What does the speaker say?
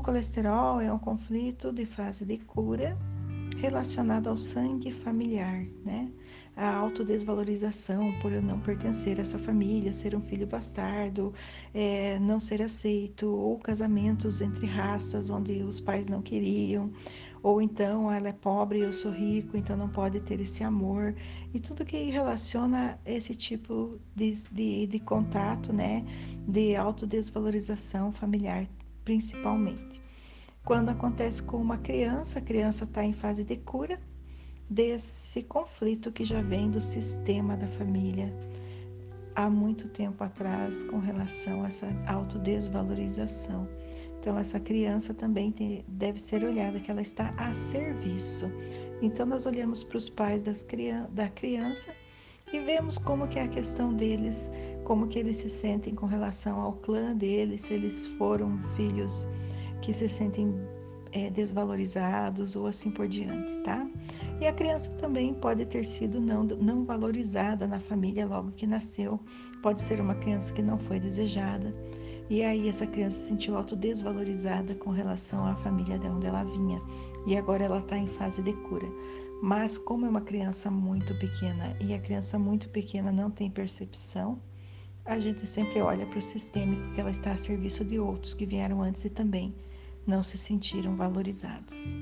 colesterol é um conflito de fase de cura relacionado ao sangue familiar, né? A autodesvalorização por eu não pertencer a essa família, ser um filho bastardo, é, não ser aceito, ou casamentos entre raças onde os pais não queriam, ou então ela é pobre e eu sou rico, então não pode ter esse amor, e tudo que relaciona esse tipo de, de, de contato, né, de autodesvalorização familiar, principalmente. Quando acontece com uma criança, a criança está em fase de cura desse conflito que já vem do sistema da família há muito tempo atrás com relação a essa autodesvalorização. Então, essa criança também tem, deve ser olhada, que ela está a serviço. Então, nós olhamos para os pais das, da criança e vemos como que é a questão deles, como que eles se sentem com relação ao clã deles, se eles foram filhos que se sentem é, desvalorizados ou assim por diante, tá? E a criança também pode ter sido não, não valorizada na família logo que nasceu, pode ser uma criança que não foi desejada e aí essa criança se sentiu autodesvalorizada com relação à família de onde ela vinha. E agora ela está em fase de cura. Mas como é uma criança muito pequena e a criança muito pequena não tem percepção, a gente sempre olha para o sistêmico que ela está a serviço de outros que vieram antes e também não se sentiram valorizados.